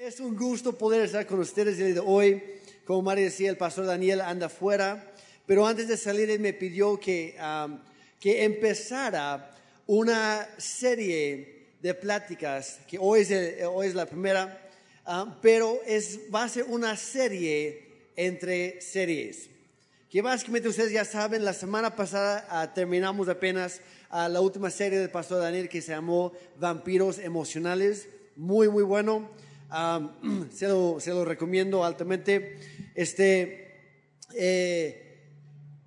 Es un gusto poder estar con ustedes el día de hoy. Como María decía, el pastor Daniel anda fuera, pero antes de salir él me pidió que, que empezara una serie de pláticas, que hoy es, hoy es la primera, pero es, va a ser una serie entre series. Que básicamente ustedes ya saben, la semana pasada ah, terminamos apenas ah, la última serie del pastor Daniel que se llamó Vampiros Emocionales. Muy, muy bueno. Ah, se, lo, se lo recomiendo altamente. Este, eh,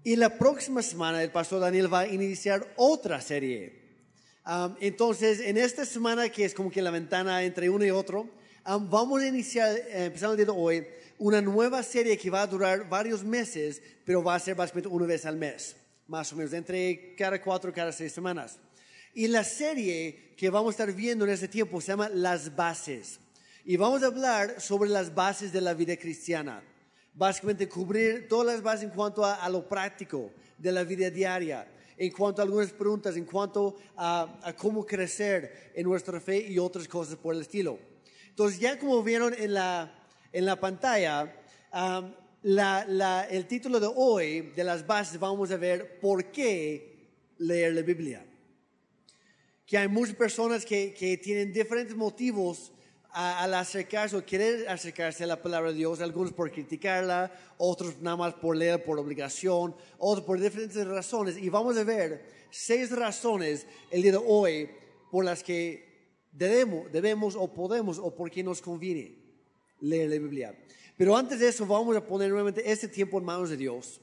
y la próxima semana el pastor Daniel va a iniciar otra serie. Um, entonces, en esta semana que es como que la ventana entre uno y otro, um, vamos a iniciar, eh, empezando el día de hoy, una nueva serie que va a durar varios meses, pero va a ser básicamente una vez al mes, más o menos, entre cada cuatro, cada seis semanas. Y la serie que vamos a estar viendo en este tiempo se llama Las Bases. Y vamos a hablar sobre las bases de la vida cristiana. Básicamente cubrir todas las bases en cuanto a, a lo práctico de la vida diaria, en cuanto a algunas preguntas, en cuanto a, a cómo crecer en nuestra fe y otras cosas por el estilo. Entonces ya como vieron en la, en la pantalla, um, la- la- el título de hoy de las bases vamos a ver por qué leer la Biblia que hay muchas personas que, que tienen diferentes motivos a- al acercarse o querer acercarse a la palabra de Dios, algunos por criticarla, otros nada más por leer por obligación, otros por diferentes razones. Y vamos a ver seis razones el día de hoy por las que debemos, debemos o podemos o por qué nos conviene leer la Biblia. Pero antes de eso vamos a poner nuevamente este tiempo en manos de Dios.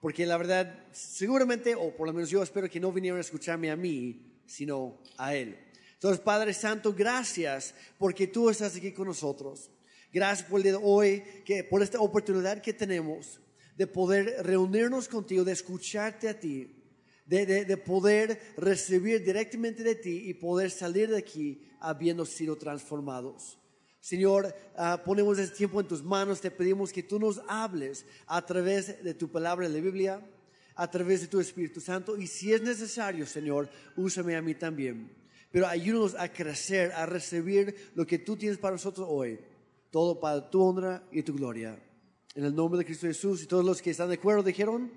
Porque la verdad, seguramente, o por lo menos yo espero que no vinieron a escucharme a mí, sino a Él. Entonces, Padre Santo, gracias porque tú estás aquí con nosotros. Gracias por el día de hoy, que, por esta oportunidad que tenemos de poder reunirnos contigo, de escucharte a ti, de, de- de poder recibir directamente de ti y poder salir de aquí habiendo sido transformados. Señor, ah, ponemos este tiempo en tus manos, te pedimos que tú nos hables a través de tu palabra de la Biblia, a través de tu Espíritu Santo, y si es necesario, Señor, úsame a mí también. Pero ayúdanos a crecer, a recibir lo que tú tienes para nosotros hoy, todo para tu honra y tu gloria. En el nombre de Cristo Jesús y todos los que están de acuerdo dijeron,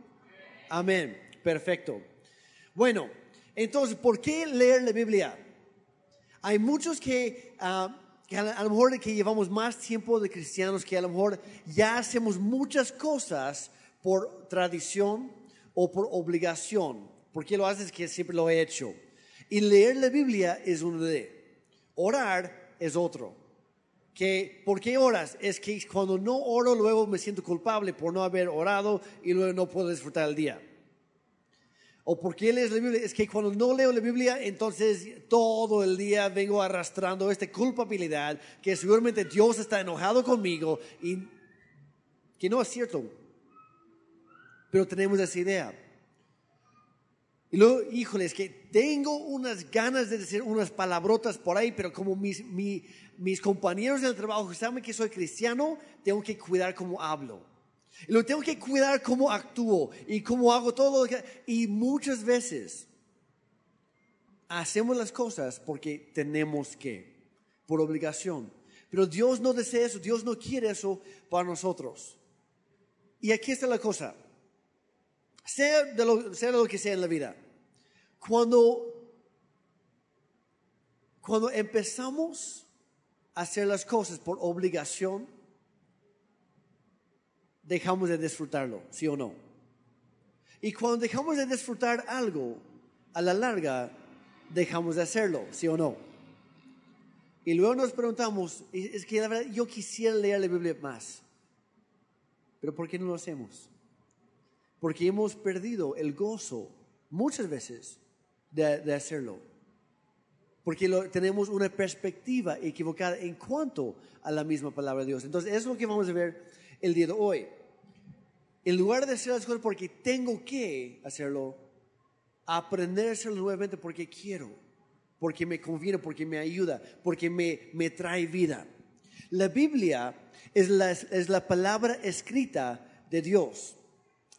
amén, perfecto. Bueno, entonces, ¿por qué leer la Biblia? Hay muchos que, ah, que a, lo mejor que llevamos más tiempo de cristianos, que a lo mejor ya hacemos muchas cosas por tradición o por obligación. ¿Por qué lo haces? Que siempre lo he hecho. Y leer la Biblia es uno de. Orar es otro. Que, ¿Por qué oras? Es que cuando no oro luego me siento culpable por no haber orado y luego no puedo disfrutar el día. ¿O por qué lees la Biblia? Es que cuando no leo la Biblia, entonces todo el día vengo arrastrando esta culpabilidad que seguramente Dios está enojado conmigo y que no es cierto. Pero tenemos esa idea. Y luego, híjole, es que tengo unas ganas de decir unas palabrotas por ahí, pero como mis, mi- mis compañeros del trabajo saben que soy cristiano, tengo que cuidar cómo hablo. Y luego tengo que cuidar cómo actúo y cómo hago todo. lo que- Y muchas veces hacemos las cosas porque tenemos que, por obligación. Pero Dios no desea eso, Dios no quiere eso para nosotros. Y aquí está la cosa. Sea de lo, sea de lo que sea en la vida. Cuando, cuando empezamos a hacer las cosas por obligación, dejamos de disfrutarlo, ¿sí o no? Y cuando dejamos de disfrutar algo, a la larga, dejamos de hacerlo, ¿sí o no? Y luego nos preguntamos, es que la verdad yo quisiera leer la Biblia más, pero ¿por qué no lo hacemos? Porque hemos perdido el gozo muchas veces de, de hacerlo. Porque lo- tenemos una perspectiva equivocada en cuanto a la misma palabra de Dios. Entonces, eso es lo que vamos a ver el día de hoy. En lugar de hacer las cosas porque tengo que hacerlo, aprender a hacerlo nuevamente porque quiero, porque me conviene, porque me ayuda, porque me, me trae vida. La Biblia es la, es la palabra escrita de Dios.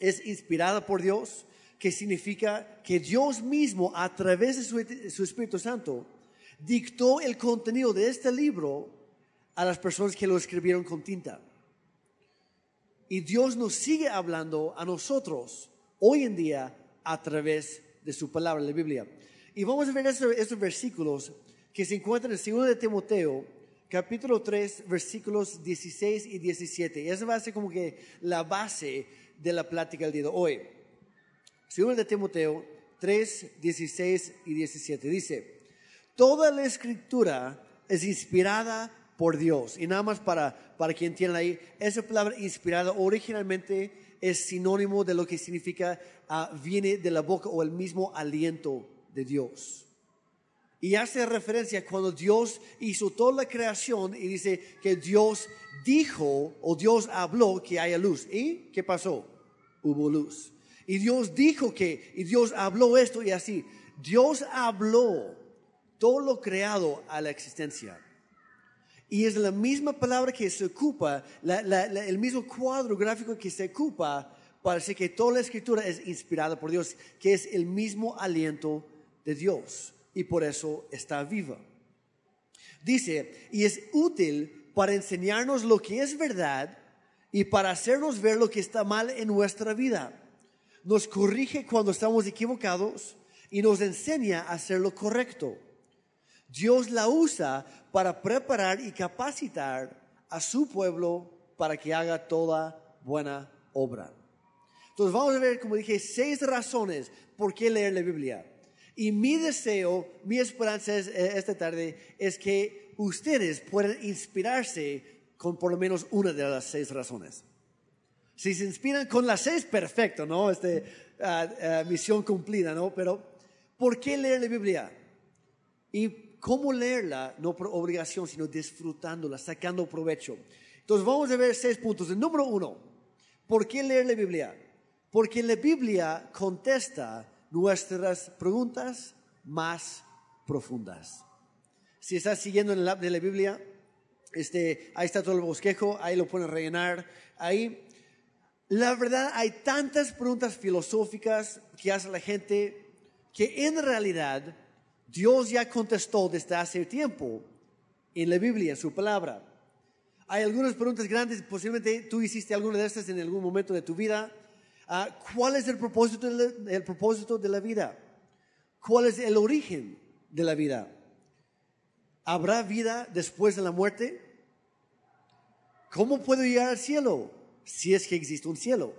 Es inspirada por Dios, que significa que Dios mismo, a través de su, Espíritu Santo, dictó el contenido de este libro a las personas que lo escribieron con tinta. Y Dios nos sigue hablando a nosotros hoy en día a través de su palabra, la Biblia. Y vamos a ver estos, versículos que se encuentran en 2 de Timoteo, capítulo 3, versículos 16 y 17. Y esa va a ser como que la base de la plática del día de hoy. 2 de Timoteo 3, 16 y 17. Dice, toda la escritura es inspirada por Dios. Y nada más para, para que entiendan ahí, esa palabra inspirada originalmente es sinónimo de lo que significa ah, viene de la boca o el mismo aliento de Dios. Y hace referencia cuando Dios hizo toda la creación y dice que Dios dijo o Dios habló que haya luz. ¿Y qué pasó? Hubo luz. Y Dios dijo que, y Dios habló esto y así. Dios habló todo lo creado a la existencia. Y es la misma palabra que se ocupa, el mismo cuadro gráfico que se ocupa para decir que toda la escritura es inspirada por Dios, que es el mismo aliento de Dios y por eso está viva. Dice, y es útil para enseñarnos lo que es verdad y para hacernos ver lo que está mal en nuestra vida. Nos corrige cuando estamos equivocados y nos enseña a hacer lo correcto. Dios la usa para preparar y capacitar a su pueblo para que haga toda buena obra. Entonces vamos a ver, como dije, seis razones por qué leer la Biblia. Y mi deseo, mi esperanza eh, esta tarde es que ustedes puedan inspirarse con por lo menos una de las seis razones. Si se inspiran con las seis, perfecto, ¿no? Este, ah, ah, misión cumplida, ¿no? Pero, ¿por qué leer la Biblia? Y cómo leerla, no por obligación, sino disfrutándola, sacando provecho. Entonces vamos a ver seis puntos. El número uno, ¿por qué leer la Biblia? Porque la Biblia contesta nuestras preguntas más profundas. Si estás siguiendo en el app de la Biblia, este, ahí está todo el bosquejo, ahí lo pueden rellenar. Ahí, la verdad, hay tantas preguntas filosóficas que hace la gente que en realidad Dios ya contestó desde hace tiempo en la Biblia, en su palabra. Hay algunas preguntas grandes, posiblemente tú hiciste alguna de estas en algún momento de tu vida. Ah, ¿Cuál es el propósito, el propósito de la vida? ¿Cuál es el origen de la vida? ¿Habrá vida después de la muerte? ¿Cómo puedo llegar al cielo si es que existe un cielo?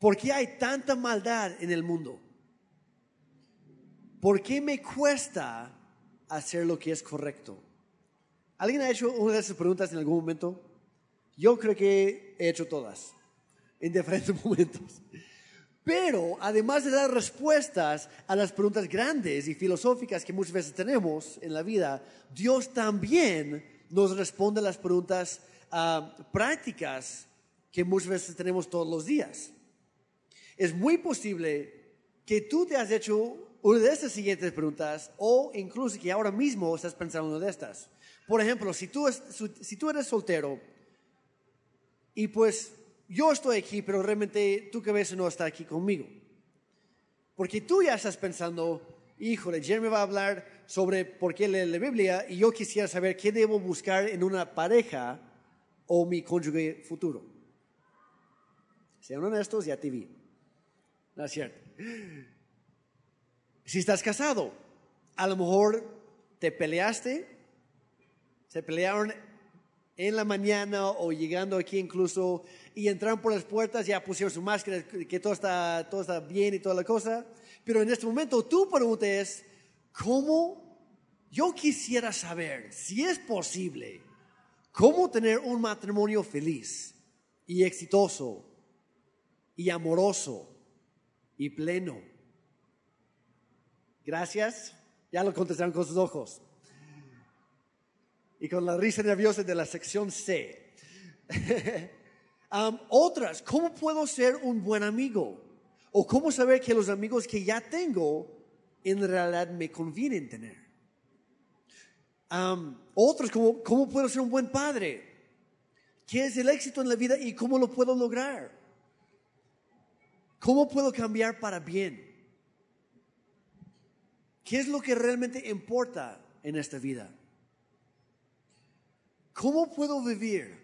¿Por qué hay tanta maldad en el mundo? ¿por qué me cuesta hacer lo que es correcto? ¿Alguien ha hecho una de esas preguntas en algún momento? Yo creo que he hecho todas, en diferentes momentos. Pero además de dar respuestas a las preguntas grandes y filosóficas que muchas veces tenemos en la vida, Dios también nos responde a las preguntas ah, prácticas que muchas veces tenemos todos los días. Es muy posible que tú te has hecho una de estas siguientes preguntas o incluso que ahora mismo estás pensando una de estas. Por ejemplo, si tú, eres soltero y pues yo estoy aquí, pero realmente tu cabeza no está aquí conmigo. Porque tú ya estás pensando, híjole, Jeremy va a hablar sobre por qué leer la Biblia y yo quisiera saber qué debo buscar en una pareja o mi cónyuge futuro. Sean honestos, ya te vi. No es cierto. Si estás casado, a lo mejor te peleaste, se pelearon en la mañana o llegando aquí incluso y entraron por las puertas, ya pusieron su máscara, que todo está, todo está bien y toda la cosa. Pero en este momento tu pregunta es, ¿cómo? Yo quisiera saber si es posible, cómo tener un matrimonio feliz y exitoso y amoroso y pleno. Gracias. Ya lo contestaron con sus ojos. Y con la risa nerviosa de la sección C. otras, ¿cómo puedo ser un buen amigo? ¿O cómo saber que los amigos que ya tengo en realidad me convienen tener? Otras, ¿cómo, ¿cómo puedo ser un buen padre? ¿Qué es el éxito en la vida y cómo lo puedo lograr? ¿Cómo puedo cambiar para bien? ¿Qué es lo que realmente importa en esta vida? ¿cómo puedo vivir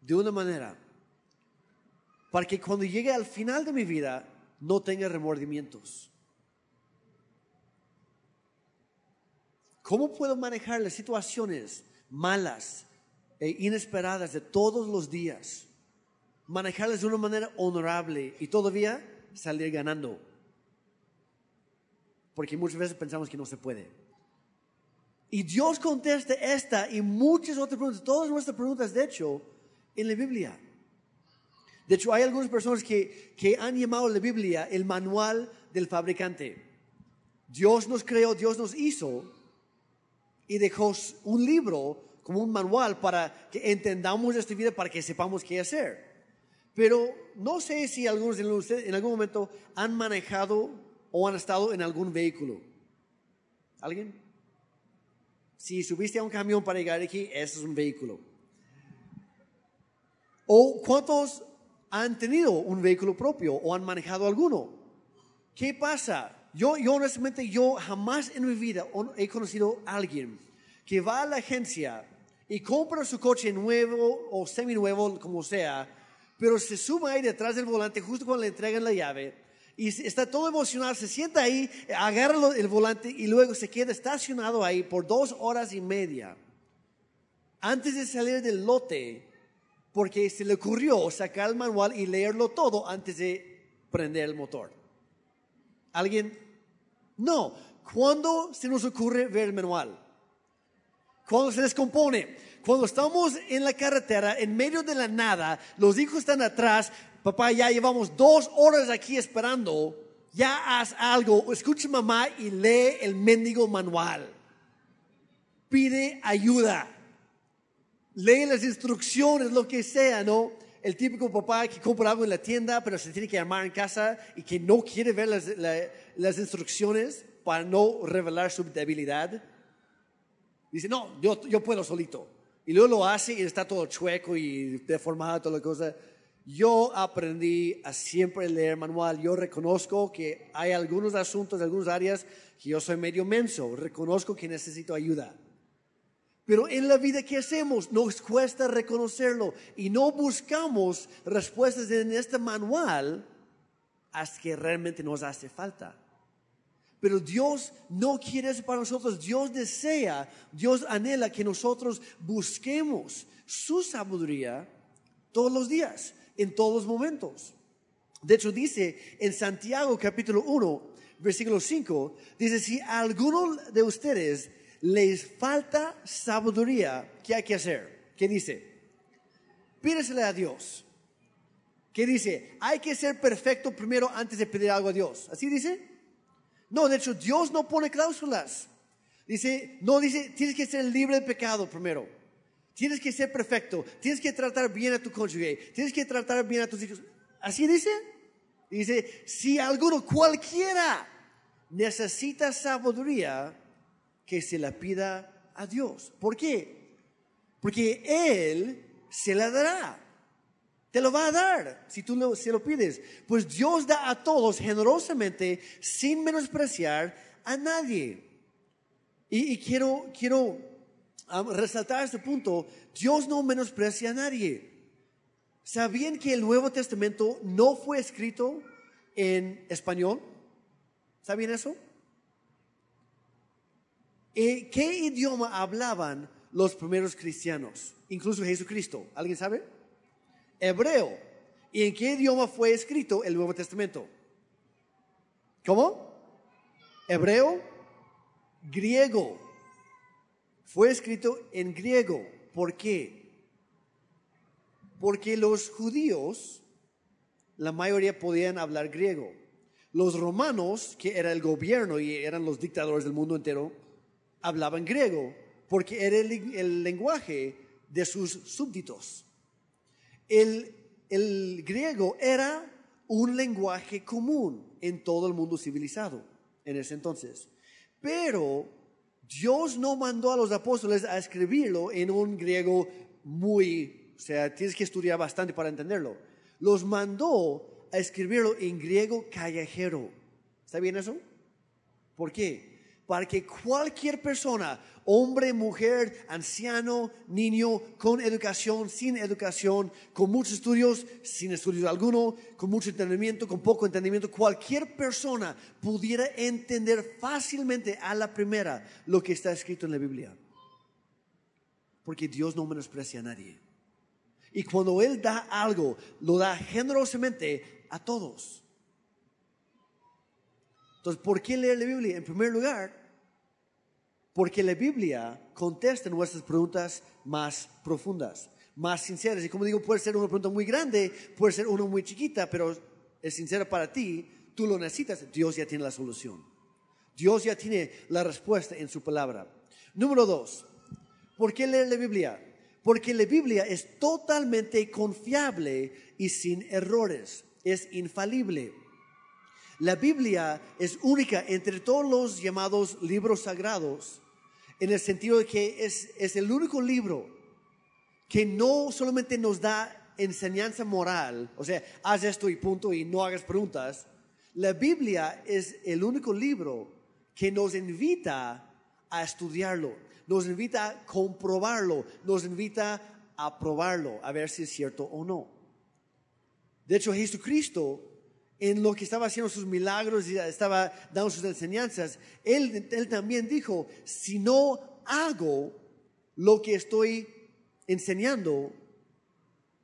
de una manera para que cuando llegue al final de mi vida no tenga remordimientos? ¿Cómo puedo manejar las situaciones malas e inesperadas de todos los días? Manejarlas de una manera honorable y todavía salir ganando. Porque muchas veces pensamos que no se puede. Y Dios contesta esta y muchas otras preguntas, todas nuestras preguntas, de hecho, en la Biblia. De hecho, hay algunas personas que, que han llamado la Biblia el manual del fabricante. Dios nos creó, Dios nos hizo y dejó un libro como un manual para que entendamos esta vida, para que sepamos qué hacer. Pero no sé si algunos de ustedes en algún momento han manejado o han estado en algún vehículo. ¿Alguien? Si subiste a un camión para llegar aquí, ese es un vehículo. ¿O cuántos han tenido un vehículo propio o han manejado alguno? ¿Qué pasa? Yo, yo honestamente, yo jamás en mi vida he conocido a alguien que va a la agencia y compra su coche nuevo o seminuevo, como sea, pero se sube ahí detrás del volante justo cuando le entregan la llave y está todo emocionado, se sienta ahí, agarra el volante y luego se queda estacionado ahí por dos horas y media antes de salir del lote porque se le ocurrió sacar el manual y leerlo todo antes de prender el motor. ¿Alguien? No. ¿Cuándo se nos ocurre ver el manual? Cuando se descompone. Cuando estamos en la carretera, en medio de la nada, los hijos están atrás, papá, ya llevamos dos horas aquí esperando, ya haz algo, escucha mamá y lee el mendigo manual. Pide ayuda. Lee las instrucciones, lo que sea, ¿no? El típico papá que compra algo en la tienda, pero se tiene que armar en casa y que no quiere ver las, las instrucciones para no revelar su debilidad. Dice, no, yo, yo puedo solito. Y luego lo hace y está todo chueco y deformado, toda la cosa. Yo aprendí a siempre leer manual. Yo reconozco que hay algunos asuntos, algunas áreas que yo soy medio menso. Reconozco que necesito ayuda. Pero en la vida que hacemos nos cuesta reconocerlo y no buscamos respuestas en este manual hasta que realmente nos hace falta. Pero Dios no quiere eso para nosotros. Dios desea, Dios anhela que nosotros busquemos su sabiduría todos los días en todos los momentos. De hecho, dice en Santiago capítulo 1, versículo 5, dice, si alguno de ustedes les falta sabiduría, ¿qué hay que hacer? ¿Qué dice? Pídesele a Dios. ¿Qué dice? Hay que ser perfecto primero antes de pedir algo a Dios. ¿Así dice? No, de hecho, Dios no pone cláusulas. Dice, no dice, tienes que ser libre de pecado primero. Tienes que ser perfecto. Tienes que tratar bien a tu cónyuge. Tienes que tratar bien a tus hijos. ¿Así dice? Dice, si alguno, cualquiera, necesita sabiduría, que se la pida a Dios. ¿Por qué? Porque Él se la dará. Te lo va a dar si tú lo, se lo pides. Pues Dios da a todos generosamente sin menospreciar a nadie. Y, y quiero, quiero resaltar este punto, Dios no menosprecia a nadie. ¿Sabían que el Nuevo Testamento no fue escrito en español? ¿Sabían eso? ¿En qué idioma hablaban los primeros cristianos? Incluso Jesucristo. ¿Alguien sabe? Hebreo. ¿Y en qué idioma fue escrito el Nuevo Testamento? ¿Cómo? Hebreo, griego fue escrito en griego. ¿Por qué? Porque los judíos, la mayoría podían hablar griego. Los romanos, que era el gobierno y eran los dictadores del mundo entero, hablaban griego, porque era el, lenguaje de sus súbditos. El, el griego era un lenguaje común en todo el mundo civilizado en ese entonces. Pero Dios no mandó a los apóstoles a escribirlo en un griego muy, o sea, tienes que estudiar bastante para entenderlo. Los mandó a escribirlo en griego callejero. ¿Está bien eso? ¿Por qué? Para que cualquier persona, hombre, mujer, anciano, niño, con educación, sin educación, con muchos estudios, sin estudios alguno, con mucho entendimiento, con poco entendimiento, cualquier persona pudiera entender fácilmente a la primera lo que está escrito en la Biblia. Porque Dios no menosprecia a nadie. Y cuando Él da algo, lo da generosamente a todos. Entonces, ¿por qué leer la Biblia? En primer lugar, porque la Biblia contesta nuestras preguntas más profundas, más sinceras. Y como digo, puede ser una pregunta muy grande, puede ser una muy chiquita, pero es sincera para ti, tú lo necesitas, Dios ya tiene la solución. Dios ya tiene la respuesta en su palabra. Número dos, ¿por qué leer la Biblia? Porque la Biblia es totalmente confiable y sin errores, es infalible. La Biblia es única entre todos los llamados libros sagrados, en el sentido de que es, es el único libro que no solamente nos da enseñanza moral, o sea, haz esto y punto y no hagas preguntas. La Biblia es el único libro que nos invita a estudiarlo, nos invita a comprobarlo, nos invita a probarlo, a ver si es cierto o no. De hecho, Jesucristo en lo que estaba haciendo sus milagros y estaba dando sus enseñanzas, él, también dijo, si no hago lo que estoy enseñando,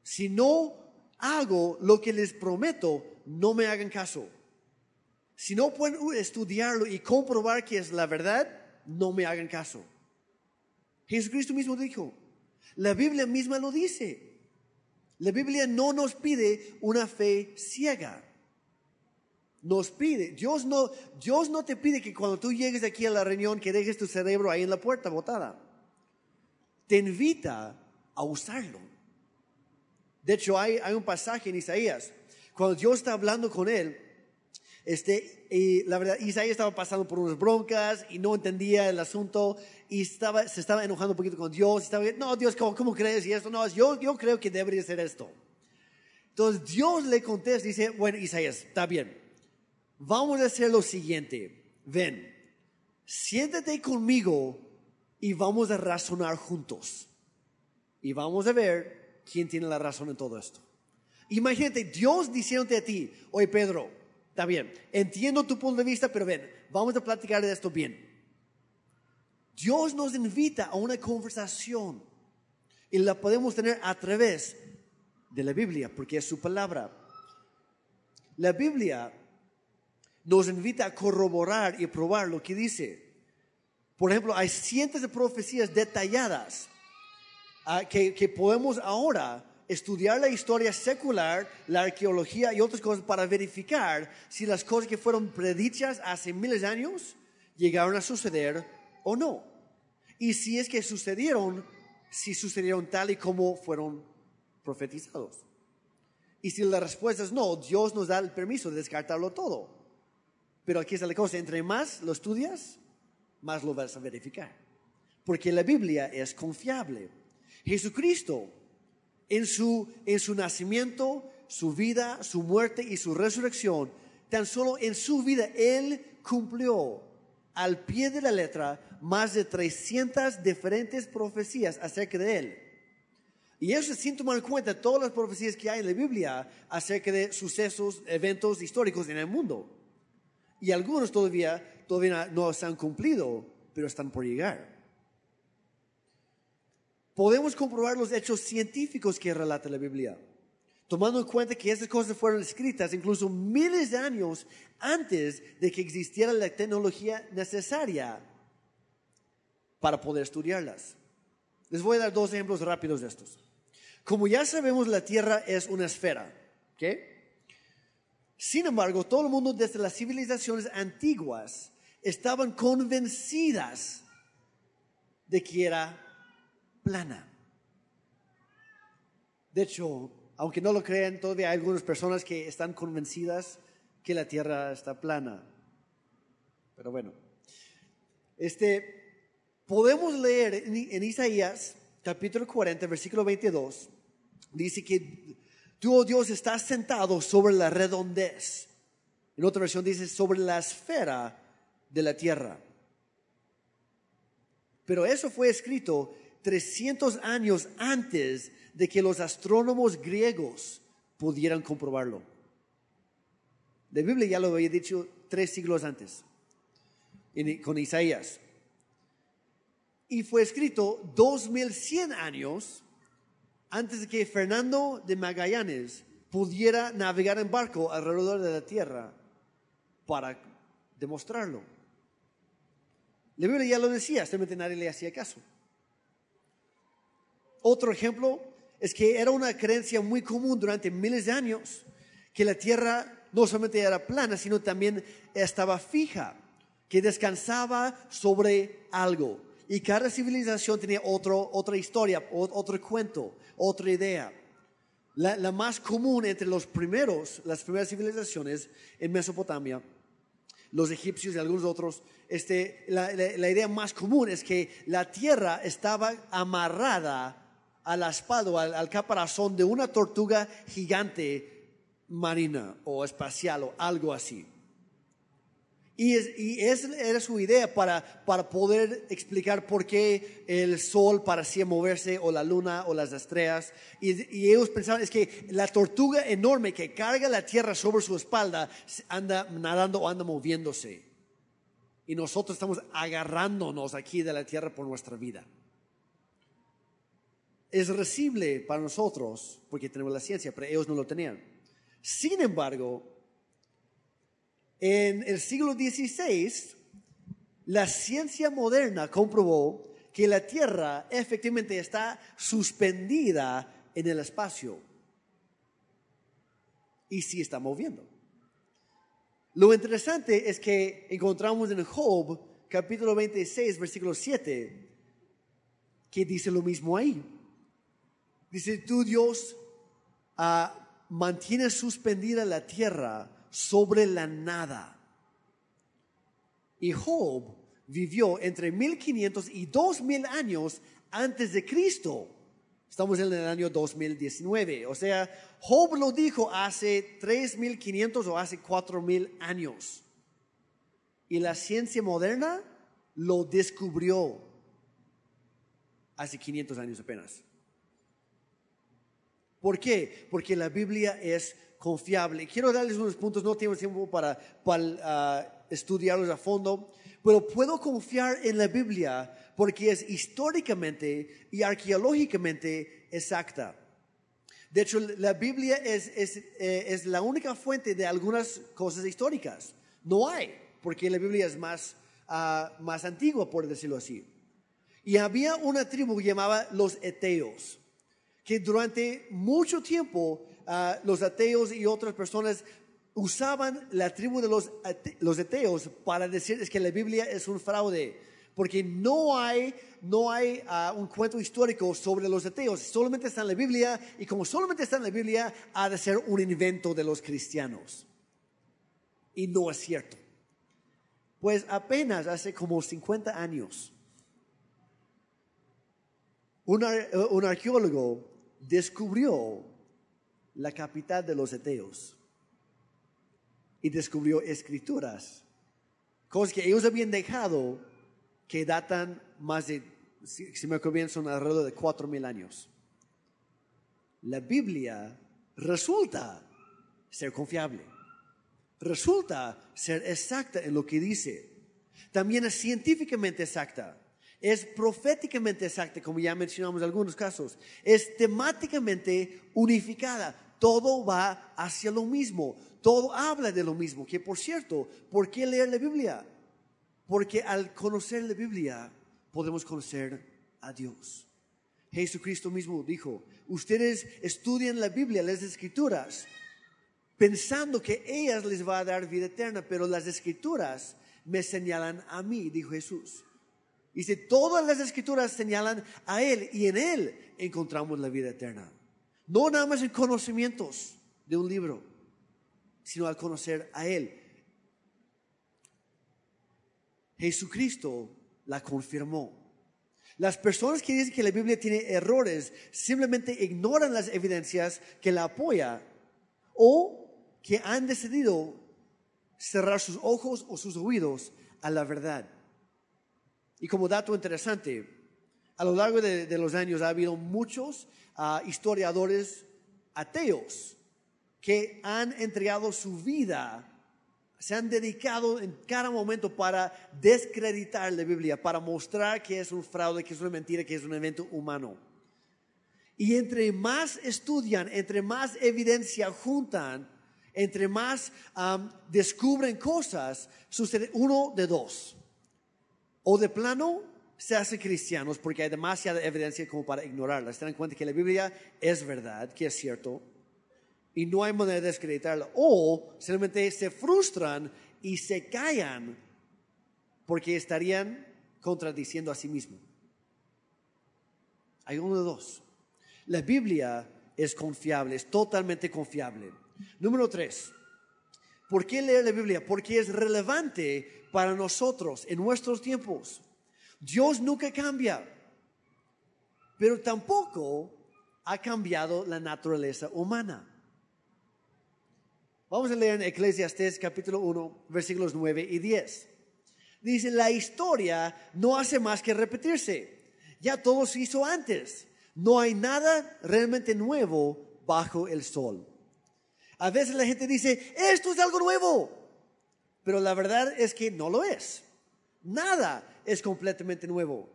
si no hago lo que les prometo, no me hagan caso. Si no pueden estudiarlo y comprobar que es la verdad, no me hagan caso. Jesucristo mismo dijo, la Biblia misma lo dice. La Biblia no nos pide una fe ciega nos pide. Dios no, Dios no te pide que cuando tú llegues aquí a la reunión que dejes tu cerebro ahí en la puerta botada. Te invita a usarlo. De hecho, hay, hay un pasaje en Isaías, cuando Dios está hablando con él, este, y la verdad, Isaías estaba pasando por unas broncas y no entendía el asunto y estaba, se estaba enojando un poquito con Dios. Estaba, no, Dios, ¿cómo, cómo crees? Y esto, no, yo, yo creo que debería ser esto. Entonces Dios le contesta y dice, bueno, Isaías, está bien, vamos a hacer lo siguiente. Ven, siéntate conmigo y vamos a razonar juntos. Y vamos a ver quién tiene la razón en todo esto. Imagínate Dios diciéndote a ti, oye Pedro, está bien, entiendo tu punto de vista, pero ven, vamos a platicar de esto bien. Dios nos invita a una conversación y la podemos tener a través de la Biblia, porque es su palabra. La Biblia nos invita a corroborar y probar lo que dice. Por ejemplo, hay cientos de profecías detalladas ah, que, que podemos ahora estudiar la historia secular, la arqueología y otras cosas para verificar si las cosas que fueron predichas hace miles de años llegaron a suceder o no. Y si es que sucedieron, si sucedieron tal y como fueron profetizados. Y si la respuesta es no, Dios nos da el permiso de descartarlo todo. Pero aquí está la cosa, entre más lo estudias, más lo vas a verificar. Porque la Biblia es confiable. Jesucristo, en su, en su nacimiento, su vida, su muerte y su resurrección, tan solo en su vida Él cumplió al pie de la letra más de 300 diferentes profecías acerca de Él. Y eso sin tomar en cuenta todas las profecías que hay en la Biblia acerca de sucesos, eventos históricos en el mundo. Y algunos todavía, todavía no se han cumplido, pero están por llegar. Podemos comprobar los hechos científicos que relata la Biblia, tomando en cuenta que estas cosas fueron escritas incluso miles de años antes de que existiera la tecnología necesaria para poder estudiarlas. Les voy a dar dos ejemplos rápidos de estos. Como ya sabemos, la Tierra es una esfera. ¿okay? Sin embargo, todo el mundo desde las civilizaciones antiguas estaban convencidas de que era plana. De hecho, aunque no lo crean, todavía hay algunas personas que están convencidas que la Tierra está plana. Pero bueno, este, podemos leer en, en Isaías capítulo 40, versículo 22, dice que Tú, oh Dios, estás sentado sobre la redondez. En otra versión dice sobre la esfera de la tierra. Pero eso fue escrito 300 años antes de que los astrónomos griegos pudieran comprobarlo. La Biblia ya lo había dicho tres siglos antes, con Isaías. Y fue escrito 2100 años antes de que Fernando de Magallanes pudiera navegar en barco alrededor de la tierra para demostrarlo. La Biblia ya lo decía, simplemente nadie le hacía caso. Otro ejemplo es que era una creencia muy común durante miles de años que la tierra no solamente era plana, sino también estaba fija, que descansaba sobre algo. Y cada civilización tenía otro, otra historia, otro cuento, otra idea. La, más común entre los primeros, las primeras civilizaciones en Mesopotamia, los egipcios y algunos otros, este, la, idea más común es que la tierra estaba amarrada a la espalda, al, al caparazón de una tortuga gigante marina o espacial o algo así. Y, esa era su idea para, para poder explicar por qué el sol parecía moverse o la luna o las estrellas. Y, ellos pensaban es que la tortuga enorme que carga la tierra sobre su espalda anda nadando o anda moviéndose. Y nosotros estamos agarrándonos aquí de la tierra por nuestra vida. Es recible para nosotros porque tenemos la ciencia, pero ellos no lo tenían. Sin embargo, en el siglo XVI, la ciencia moderna comprobó que la Tierra efectivamente está suspendida en el espacio y sí está moviendo. Lo interesante es que encontramos en Job, capítulo 26, versículo 7, que dice lo mismo ahí. Dice, tú Dios ah, mantienes suspendida la tierra sobre la nada. Y Job vivió entre 1500 y 2000 años antes de Cristo. Estamos en el año 2019. O sea, Job lo dijo hace 3500 o hace 4000 años. Y la ciencia moderna lo descubrió hace 500 años apenas. ¿Por qué? Porque la Biblia es confiable. Quiero darles unos puntos, no tengo tiempo para, ah, estudiarlos a fondo, pero puedo confiar en la Biblia porque es históricamente y arqueológicamente exacta. De hecho, la Biblia es, es, eh, es, la única fuente de algunas cosas históricas. No hay, porque la Biblia es más, uh, más antigua, por decirlo así. Y había una tribu llamada los Eteos, que durante mucho tiempo Los ateos y otras personas usaban la tribu de los, ateos para decir que la Biblia es un fraude, porque no hay, no hay ah, un cuento histórico sobre los ateos, solamente está en la Biblia y como solamente está en la Biblia, ha de ser un invento de los cristianos. Y no es cierto. Pues apenas hace como 50 años, un, un arqueólogo descubrió la capital de los eteos. Y descubrió escrituras, cosas que ellos habían dejado que datan más de, si me acuerdo bien, son alrededor de cuatro mil años. La Biblia resulta ser confiable, resulta ser exacta en lo que dice, también es científicamente exacta. Es proféticamente exacta, como ya mencionamos en algunos casos, es temáticamente unificada todo va hacia lo mismo, todo habla de lo mismo. Que por cierto, ¿por qué leer la Biblia? Porque al conocer la Biblia podemos conocer a Dios. Jesucristo mismo dijo, ustedes estudian la Biblia, las escrituras, pensando que ellas les va a dar vida eterna, pero las escrituras me señalan a mí, dijo Jesús. Dice, todas las escrituras señalan a Él y en Él encontramos la vida eterna. No nada más en conocimientos de un libro, sino al conocer a Él. Jesucristo la confirmó. Las personas que dicen que la Biblia tiene errores simplemente ignoran las evidencias que la apoya o que han decidido cerrar sus ojos o sus oídos a la verdad. Y como dato interesante, a lo largo de, los años ha habido muchos ah, historiadores ateos que han entregado su vida, se han dedicado en cada momento para descreditar la Biblia, para mostrar que es un fraude, que es una mentira, que es un evento humano. Y entre más estudian, entre más evidencia juntan, entre más descubren cosas, sucede uno de dos. O de plano se hacen cristianos porque hay demasiada evidencia como para ignorarla. Se dan cuenta que la Biblia es verdad, que es cierto, y no hay manera de descreditarla. O simplemente se frustran y se callan porque estarían contradiciendo a sí mismos. Hay uno de dos. La Biblia es confiable, es totalmente confiable. Número tres, ¿por qué leer la Biblia? Porque es relevante para nosotros en nuestros tiempos. Dios nunca cambia, pero tampoco ha cambiado la naturaleza humana. Vamos a leer en Eclesiastés capítulo 1, versículos 9 y 10. Dice, la historia no hace más que repetirse. Ya todo se hizo antes. No hay nada realmente nuevo bajo el sol. A veces la gente dice, esto es algo nuevo, pero la verdad es que no lo es. Nada es completamente nuevo.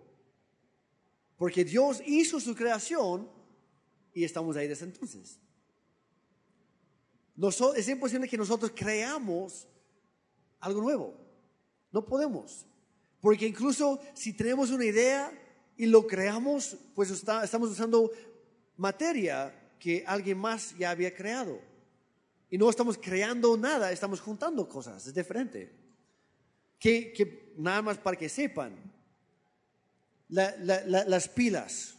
Porque Dios hizo su creación y estamos ahí desde entonces. es imposible que nosotros creamos algo nuevo. No podemos. Porque incluso si tenemos una idea y lo creamos, pues estamos usando materia que alguien más ya había creado. Y no estamos creando nada, estamos juntando cosas, es diferente. Que, nada más para que sepan, las pilas,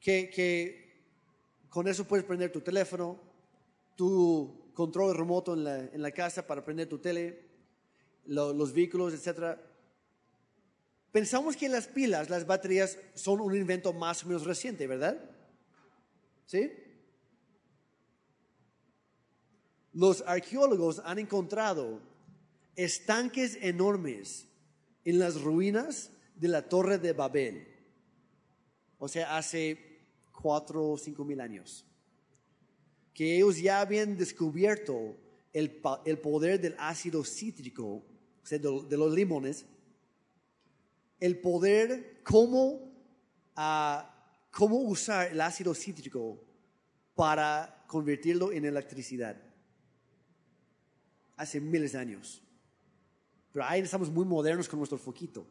que, con eso puedes prender tu teléfono, tu control remoto en la, casa para prender tu tele, los vehículos, etc. Pensamos que las pilas, las baterías, son un invento más o menos reciente, ¿verdad? ¿Sí? los arqueólogos han encontrado estanques enormes en las ruinas de la torre de Babel, o sea, hace cuatro o cinco mil años, que ellos ya habían descubierto el, poder del ácido cítrico, o sea, de, los limones, el poder, cómo, ah, cómo usar el ácido cítrico para convertirlo en electricidad. Hace miles de años. Pero ahí estamos muy modernos con nuestro foquito,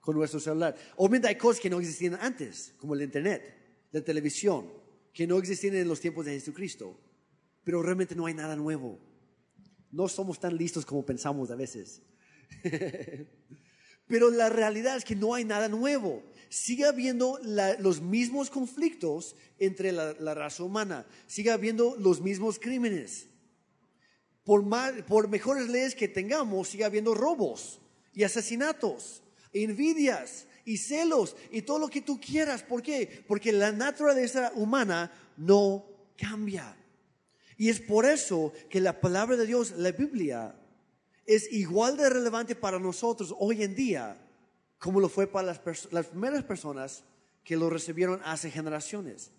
con nuestro celular. Obviamente hay cosas que no existían antes, como el Internet, la televisión, que no existían en los tiempos de Jesucristo. Pero realmente no hay nada nuevo. No somos tan listos como pensamos a veces. Pero la realidad es que no hay nada nuevo. Sigue habiendo los mismos conflictos entre la, la raza humana. Sigue habiendo los mismos crímenes por, mejores leyes que tengamos, sigue habiendo robos y asesinatos, e envidias y celos y todo lo que tú quieras. ¿Por qué? Porque la naturaleza humana no cambia. Y es por eso que la palabra de Dios, la Biblia, es igual de relevante para nosotros hoy en día como lo fue para las, las primeras personas que lo recibieron hace generaciones.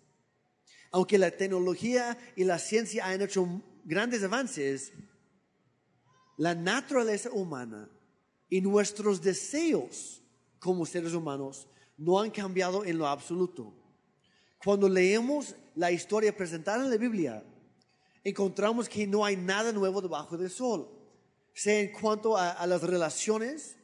Aunque la tecnología y la ciencia han hecho grandes avances, la naturaleza humana y nuestros deseos como seres humanos no han cambiado en lo absoluto. Cuando leemos la historia presentada en la Biblia, encontramos que no hay nada nuevo debajo del sol, sea en cuanto a, las relaciones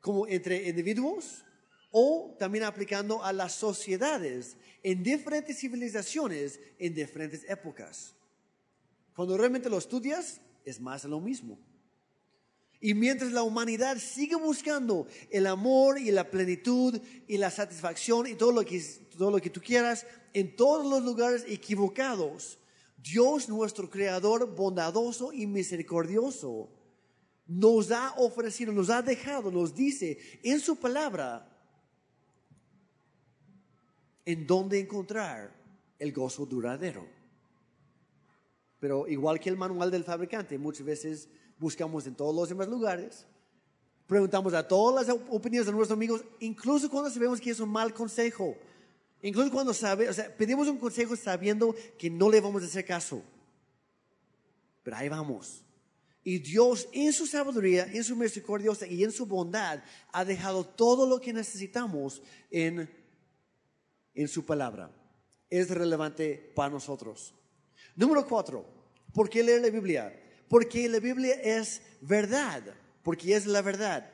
como entre individuos o también aplicando a las sociedades en diferentes civilizaciones en diferentes épocas. Cuando realmente lo estudias, es más lo mismo. Y mientras la humanidad sigue buscando el amor y la plenitud y la satisfacción y todo lo que, todo lo que tú quieras en todos los lugares equivocados, Dios nuestro Creador bondadoso y misericordioso nos ha ofrecido, nos ha dejado, nos dice en su palabra en dónde encontrar el gozo duradero. Pero igual que el manual del fabricante, muchas veces buscamos en todos los demás lugares, Preguntamos a todas las opiniones de nuestros amigos, incluso cuando sabemos que es un mal consejo. Incluso cuando sabe, o sea, pedimos un consejo sabiendo que no le vamos a hacer caso. Pero ahí vamos. Y Dios en su sabiduría, en su misericordia y en su bondad ha dejado todo lo que necesitamos en, en su palabra. Es relevante para nosotros. Número cuatro, ¿por qué leer la Biblia? Porque la Biblia es verdad, porque es la verdad.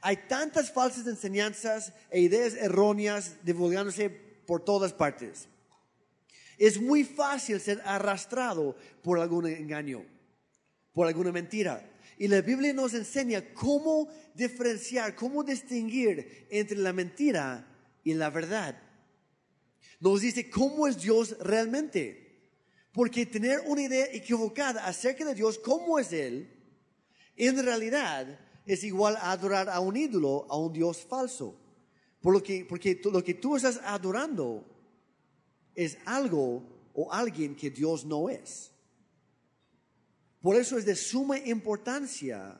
Hay tantas falsas enseñanzas e ideas erróneas divulgándose por todas partes. Es muy fácil ser arrastrado por algún engaño, por alguna mentira. Y la Biblia nos enseña cómo diferenciar, cómo distinguir entre la mentira y la verdad. Nos dice cómo es Dios realmente. Porque tener una idea equivocada acerca de Dios, cómo es Él, en realidad es igual a adorar a un ídolo, a un Dios falso. Por lo que, porque lo que tú estás adorando es algo o alguien que Dios no es. Por eso es de suma importancia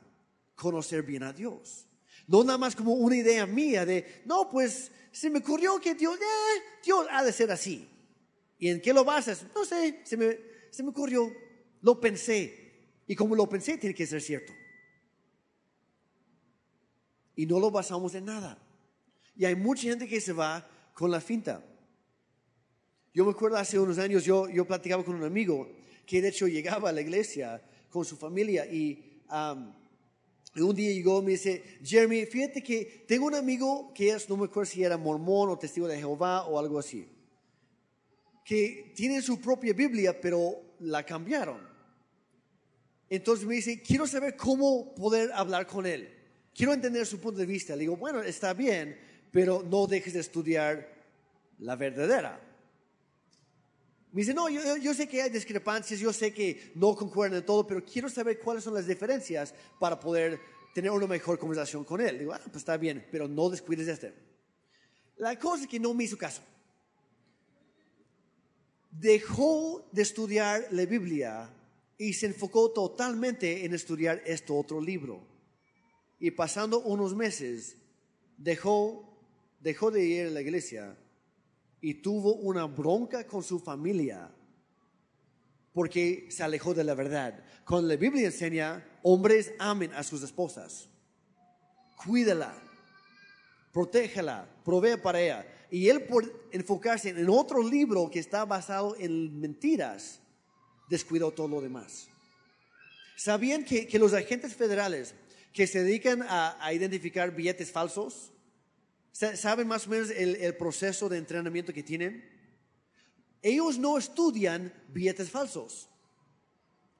conocer bien a Dios. No nada más como una idea mía de, no, pues se me ocurrió que Dios, eh, Dios ha de ser así. ¿Y en qué lo basas? No sé, se me, se me ocurrió, lo pensé. Y como lo pensé, tiene que ser cierto. Y no lo basamos en nada. Y hay mucha gente que se va con la finta. Yo me acuerdo hace unos años, yo, yo platicaba con un amigo que de hecho llegaba a la iglesia con su familia y un día llegó y me dice, Jeremy, fíjate que tengo un amigo que es, no me acuerdo si era mormón o testigo de Jehová o algo así, que tiene su propia Biblia, pero la cambiaron. Entonces me dice, quiero saber cómo poder hablar con él. Quiero entender su punto de vista. Le digo, bueno, está bien, pero no dejes de estudiar la verdadera. Me dice, no, yo, sé que hay discrepancias, yo sé que no concuerdan en todo, pero quiero saber cuáles son las diferencias para poder tener una mejor conversación con él. Digo, ah, pues está bien, pero no descuides este. La cosa es que no me hizo caso. Dejó de estudiar la Biblia y se enfocó totalmente en estudiar este otro libro. Y pasando unos meses, dejó, dejó de ir a la iglesia y tuvo una bronca con su familia porque se alejó de la verdad. Cuando la Biblia enseña, hombres amen a sus esposas, cuídala, protégela, provee para ella. Y él por enfocarse en otro libro que está basado en mentiras, descuidó todo lo demás. ¿Sabían que, los agentes federales que se dedican a identificar billetes falsos, ¿Saben más o menos el, proceso de entrenamiento que tienen? Ellos no estudian billetes falsos.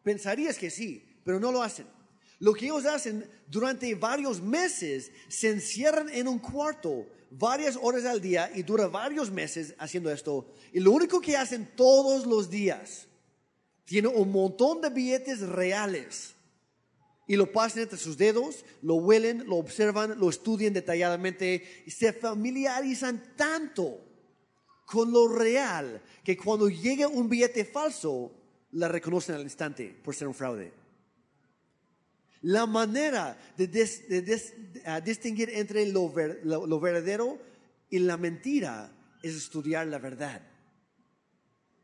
Pensarías que sí, pero no lo hacen. Lo que ellos hacen durante varios meses, se encierran en un cuarto varias horas al día y dura varios meses haciendo esto. Y lo único que hacen todos los días, tienen un montón de billetes reales y lo pasan entre sus dedos, lo huelen, lo observan, lo estudian detalladamente y se familiarizan tanto con lo real que cuando llega un billete falso, la reconocen al instante por ser un fraude. La manera de, distinguir entre lo, verdadero y la mentira es estudiar la verdad.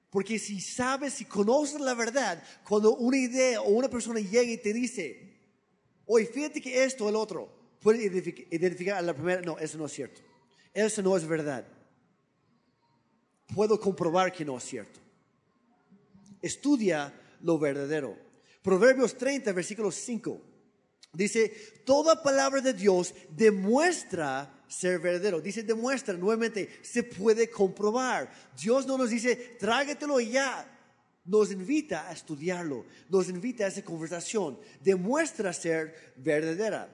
Porque si sabes, si conoces la verdad, cuando una idea o una persona llega y te dice, Oye, fíjate que esto, el otro, puede identificar a la primera, no, eso no es cierto. Eso no es verdad. Puedo comprobar que no es cierto. Estudia lo verdadero. Proverbios 30, versículo 5. Dice, toda palabra de Dios demuestra ser verdadero. Dice, demuestra, nuevamente, se puede comprobar. Dios no nos dice, trágatelo y ya nos invita a estudiarlo, nos invita a esa conversación, demuestra ser verdadera.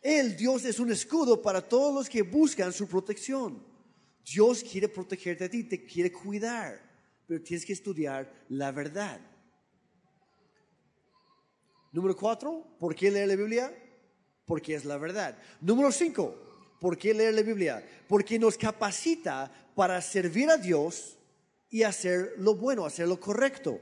El Dios es un escudo para todos los que buscan su protección. Dios quiere protegerte a ti, te quiere cuidar, pero tienes que estudiar la verdad. Número cuatro, ¿por qué leer la Biblia? Porque es la verdad. Número cinco, ¿por qué leer la Biblia? Porque nos capacita para servir a Dios y hacer lo bueno, hacer lo correcto.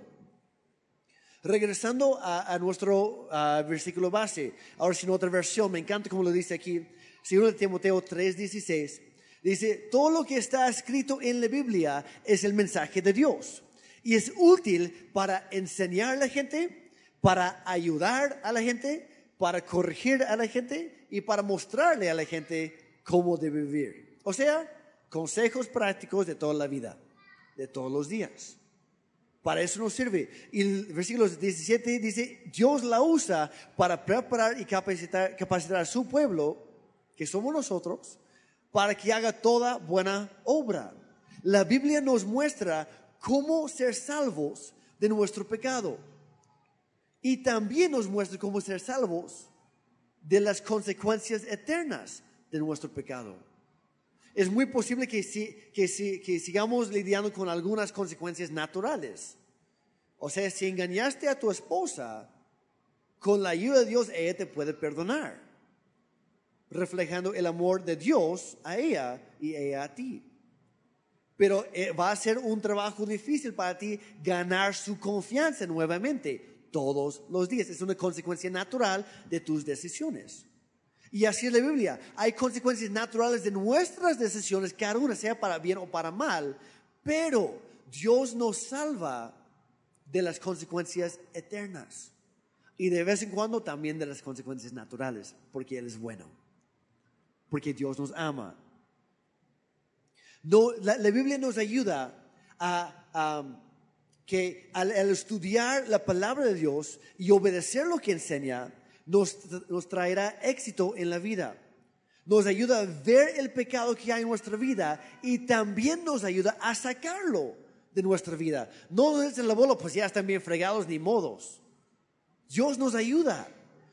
regresando a, nuestro versículo base, ahora sin otra versión, me encanta como lo dice aquí, 2 Timoteo 3:16, dice, todo lo que está escrito en la Biblia es el mensaje de Dios y es útil para enseñar a la gente, para ayudar a la gente, para corregir a la gente y para mostrarle a la gente cómo debe vivir. O sea, consejos prácticos de toda la vida, de todos los días. Para eso nos sirve. Y el versículo 17 dice, Dios la usa para preparar y capacitar, capacitar a su pueblo, que somos nosotros, para que haga toda buena obra. La Biblia nos muestra cómo ser salvos de nuestro pecado. Y también nos muestra cómo ser salvos de las consecuencias eternas de nuestro pecado. Es muy posible que, si, que, si, que sigamos lidiando con algunas consecuencias naturales. O sea, si engañaste a tu esposa, con la ayuda de Dios ella te puede perdonar, reflejando el amor de Dios a ella y a ti. Pero eh, va a ser un trabajo difícil para ti ganar su confianza nuevamente todos los días. Es una consecuencia natural de tus decisiones. Y así es la Biblia. Hay consecuencias naturales de nuestras decisiones, cada una sea para bien o para mal, pero Dios nos salva de las consecuencias eternas. Y de vez en cuando también de las consecuencias naturales, porque Él es bueno, porque Dios nos ama. No, la, Biblia nos ayuda a, que al estudiar la palabra de Dios y obedecer lo que enseña, nos, traerá éxito en la vida. Nos ayuda a ver el pecado que hay en nuestra vida y también nos ayuda a sacarlo de nuestra vida. No es el abuelo, pues ya están bien fregados ni modos. Dios nos ayuda,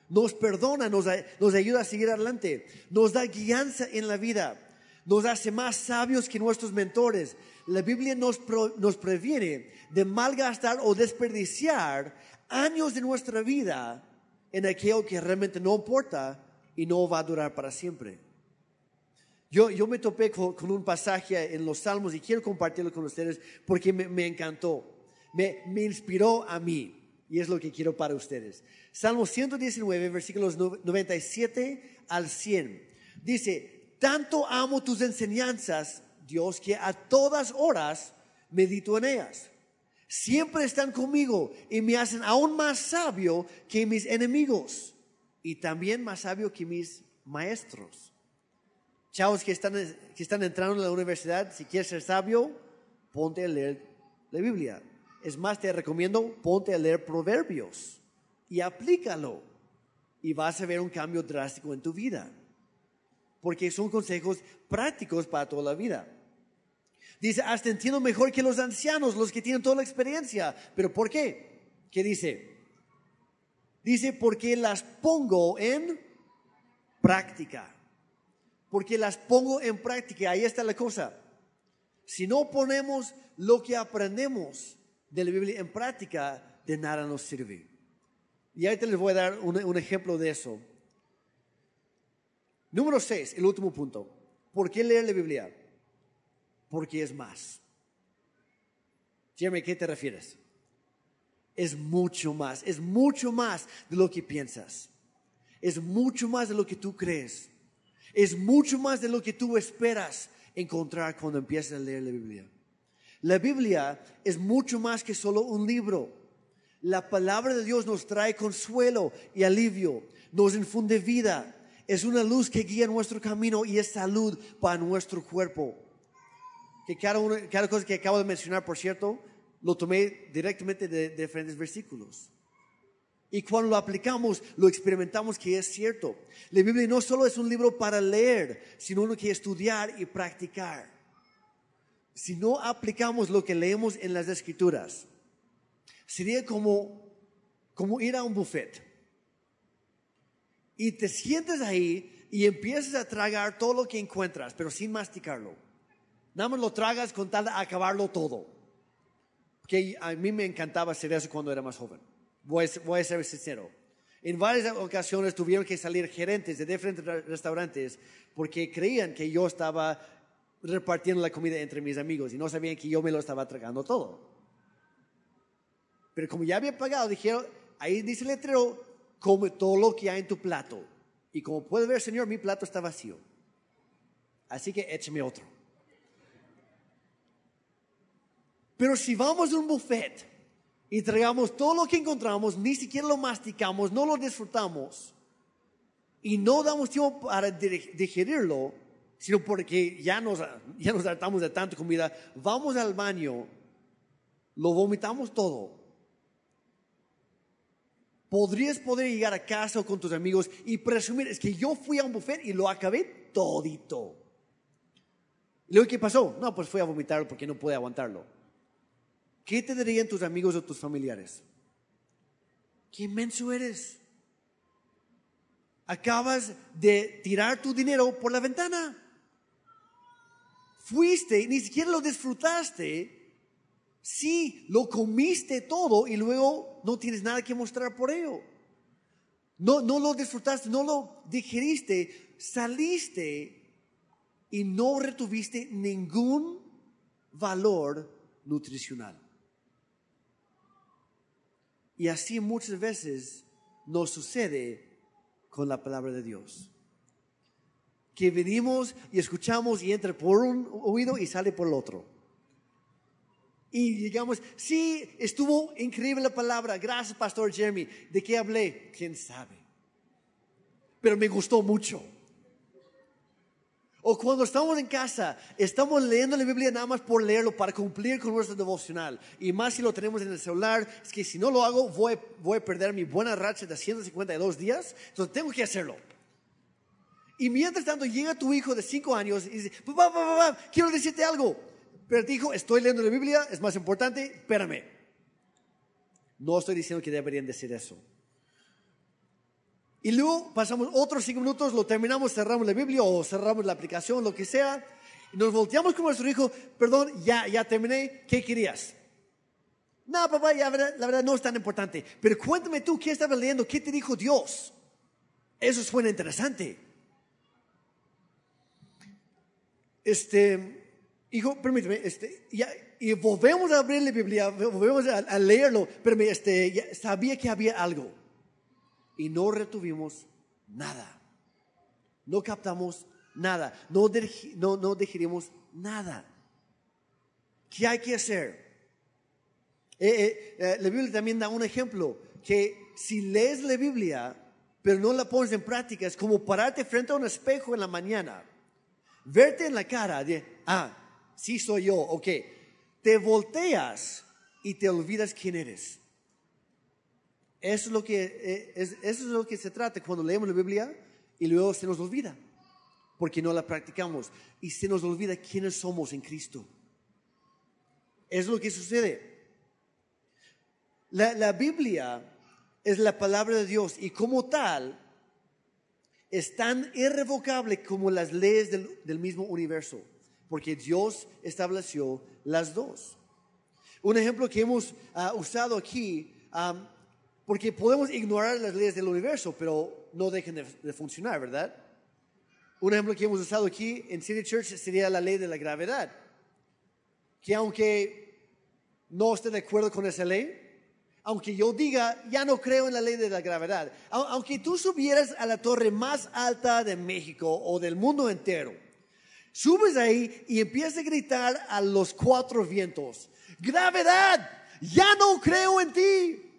nos perdona, nos, nos ayuda a seguir adelante, nos da guianza en la vida, nos hace más sabios que nuestros mentores. La Biblia nos, nos previene de malgastar o desperdiciar años de nuestra vida en aquello que realmente no importa y no va a durar para siempre. Yo, yo me topé con, un pasaje en los Salmos y quiero compartirlo con ustedes porque me, encantó, me, me inspiró a mí y es lo que quiero para ustedes. Salmo 119, versículos 97 al 100. Dice, tanto amo tus enseñanzas, Dios, que a todas horas medito en ellas siempre están conmigo y me hacen aún más sabio que mis enemigos y también más sabio que mis maestros. Chavos que están, que están entrando en la universidad, si quieres ser sabio, ponte a leer la Biblia. Es más, te recomiendo, ponte a leer proverbios y aplícalo y vas a ver un cambio drástico en tu vida. Porque son consejos prácticos para toda la vida. Dice, hasta entiendo mejor que los ancianos, los que tienen toda la experiencia. ¿Pero por qué? ¿Qué dice? Dice, porque las pongo en práctica. Porque las pongo en práctica. Ahí está la cosa. Si no ponemos lo que aprendemos de la Biblia en práctica, de nada nos sirve. Y ahorita les voy a dar un, un ejemplo de eso. Número 6, el último punto. ¿Por qué leer la Biblia? porque es más. Jeremy, ¿qué te refieres? Es mucho más, es mucho más de lo que piensas. Es mucho más de lo que tú crees. Es mucho más de lo que tú esperas encontrar cuando empiezas a leer la Biblia. La Biblia es mucho más que solo un libro. La palabra de Dios nos trae consuelo y alivio, nos infunde vida. Es una luz que guía nuestro camino y es salud para nuestro cuerpo que cada, cosa que acabo de mencionar, por cierto, lo tomé directamente de, diferentes versículos. Y cuando lo aplicamos, lo experimentamos que es cierto. La Biblia no solo es un libro para leer, sino uno que estudiar y practicar. Si no aplicamos lo que leemos en las escrituras, sería como, como ir a un buffet. Y te sientes ahí y empiezas a tragar todo lo que encuentras, pero sin masticarlo. Nada más lo tragas con tal de acabarlo todo. Que a mí me encantaba hacer eso cuando era más joven. Voy a, ser sincero. En varias ocasiones tuvieron que salir gerentes de diferentes restaurantes porque creían que yo estaba repartiendo la comida entre mis amigos y no sabían que yo me lo estaba tragando todo. Pero como ya había pagado, dijeron, ahí dice el letrero, come todo lo que hay en tu plato. Y como puede ver, Señor, mi plato está vacío. Así que écheme otro. Pero si vamos a un buffet y tragamos todo lo que encontramos, ni siquiera lo masticamos, no lo disfrutamos, y no damos tiempo para digerirlo, sino porque ya nos, ya nos hartamos de tanta comida, vamos al baño, lo vomitamos todo. Podrías poder llegar a casa con tus amigos y presumir, es que yo fui a un buffet y lo acabé todito. ¿Y luego qué pasó? No, pues fui a vomitarlo porque no pude aguantarlo. ¿Qué te dirían tus amigos o tus familiares? ¿Qué inmenso eres? Acabas de tirar tu dinero por la ventana fuiste, ni siquiera lo disfrutaste, sí, lo comiste todo y luego no tienes nada que mostrar por ello. No, no lo disfrutaste, no lo digeriste, saliste y no retuviste ningún valor nutricional. Y así muchas veces nos sucede con la palabra de Dios que venimos y escuchamos y entra por un oído y sale por el otro. Y digamos, sí, estuvo increíble la palabra, gracias Pastor Jeremy. ¿De qué hablé? ¿Quién sabe? Pero me gustó mucho. O cuando estamos en casa, estamos leyendo la Biblia nada más por leerlo, para cumplir con nuestro devocional. Y más si lo tenemos en el celular, es que si no lo hago, voy, voy a perder mi buena racha de 152 días. Entonces tengo que hacerlo. Y mientras tanto llega tu hijo de cinco años y dice, papá, papá, papá, quiero decirte algo. Pero dijo, estoy leyendo la Biblia, es más importante, espérame. No estoy diciendo que deberían decir eso. Y luego pasamos otros cinco minutos, lo terminamos, cerramos la Biblia o cerramos la aplicación, lo que sea. Y nos volteamos con nuestro hijo, perdón, ya, ya terminé, ¿qué querías? No, papá, ya, la verdad no es tan importante. Pero cuéntame tú, ¿qué estabas leyendo? ¿Qué te dijo Dios? Eso suena interesante. este, hijo, permíteme, este, ya, y volvemos a abrir la Biblia, volvemos a, leerlo, pero este, sabía que había algo y no retuvimos nada. No captamos nada, no, no, no digerimos nada. ¿Qué hay que hacer? Eh, eh, eh, la Biblia también da un ejemplo, que si lees la Biblia, pero no la pones en práctica, es como pararte frente a un espejo en la mañana verte en la cara de, ah, sí soy yo, ok, te volteas y te olvidas quién eres. Eso es lo que, eh, eso es lo que se trata cuando leemos la Biblia y luego se nos olvida, porque no la practicamos y se nos olvida quiénes somos en Cristo. Es lo que sucede. La, la Biblia es la palabra de Dios y como tal es tan irrevocable como las leyes del, mismo universo, porque Dios estableció las dos. Un ejemplo que hemos ah, usado aquí, porque podemos ignorar las leyes del universo, pero no dejen de, funcionar, ¿verdad? Un ejemplo que hemos usado aquí en City Church sería la ley de la gravedad, que aunque no esté de acuerdo con esa ley, aunque yo diga, ya no creo en la ley de la gravedad, aunque tú subieras a la torre más alta de México o del mundo entero, subes ahí y empiezas a gritar a los cuatro vientos, gravedad, ya no creo en ti,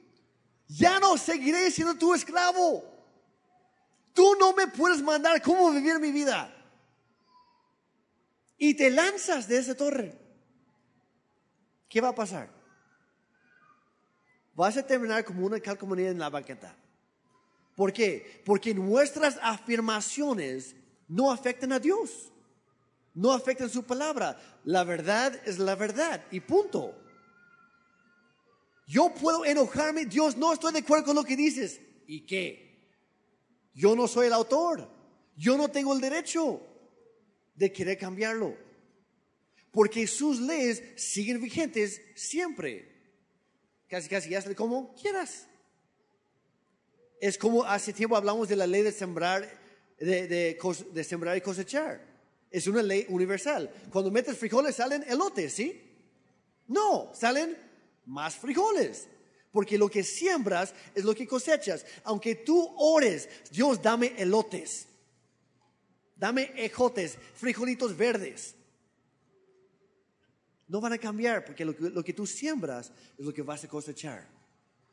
ya no seguiré siendo tu esclavo, tú no me puedes mandar cómo vivir mi vida. Y te lanzas de esa torre. ¿Qué va a pasar? vas a terminar como una calcomanía en la banqueta. ¿Por qué? Porque nuestras afirmaciones no afectan a Dios, no afectan su palabra. La verdad es la verdad y punto. Yo puedo enojarme, Dios, no estoy de acuerdo con lo que dices. ¿Y qué? Yo no soy el autor. Yo no tengo el derecho de querer cambiarlo. Porque sus leyes siguen vigentes siempre casi, casi, hazle como quieras. Es como hace tiempo hablamos de la ley de sembrar, de, de, sembrar y cosechar. Es una ley universal. Cuando metes frijoles salen elotes, ¿sí? No, salen más frijoles. Porque lo que siembras es lo que cosechas. Aunque tú ores, Dios dame elotes, dame ejotes, frijolitos verdes. No van a cambiar porque lo que, lo que tú siembras es lo que vas a cosechar.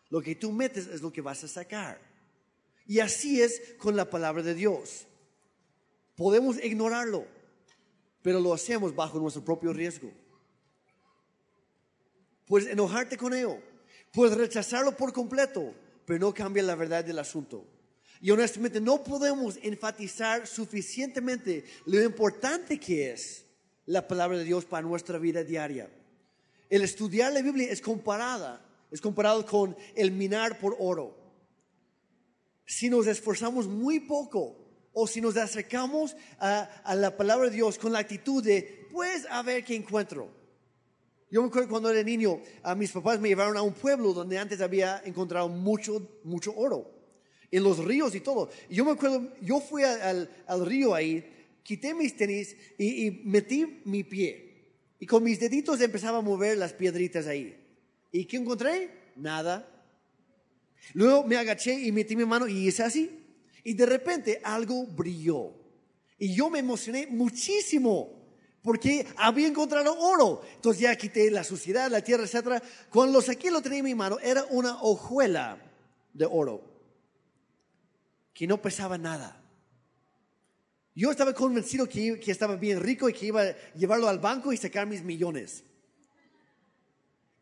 Lo que tú metes es lo que vas a sacar. Y así es con la palabra de Dios. Podemos ignorarlo, pero lo hacemos bajo nuestro propio riesgo. Puedes enojarte con ello, puedes rechazarlo por completo, pero no cambia la verdad del asunto. Y honestamente no podemos enfatizar suficientemente lo importante que es la palabra de Dios para nuestra vida diaria. El estudiar la Biblia es comparada, es comparado con el minar por oro. Si nos esforzamos muy poco o si nos acercamos a, la palabra de Dios con la actitud de, pues a ver qué encuentro. Yo me acuerdo cuando era niño, a mis papás me llevaron a un pueblo donde antes había encontrado mucho, mucho oro, en los ríos y todo. Y yo me acuerdo, yo fui al, río ahí, quité mis tenis y, y, metí mi pie. Y con mis deditos empezaba a mover las piedritas ahí. ¿Y qué encontré? Nada. Luego me agaché y metí mi mano y hice así. Y de repente algo brilló. Y yo me emocioné muchísimo porque había encontrado oro. Entonces ya quité la suciedad, la tierra, etc. Cuando lo saqué, lo tenía en mi mano, era una hojuela de oro que no pesaba nada. Yo estaba convencido que, estaba bien rico y que iba a llevarlo al banco y sacar mis millones.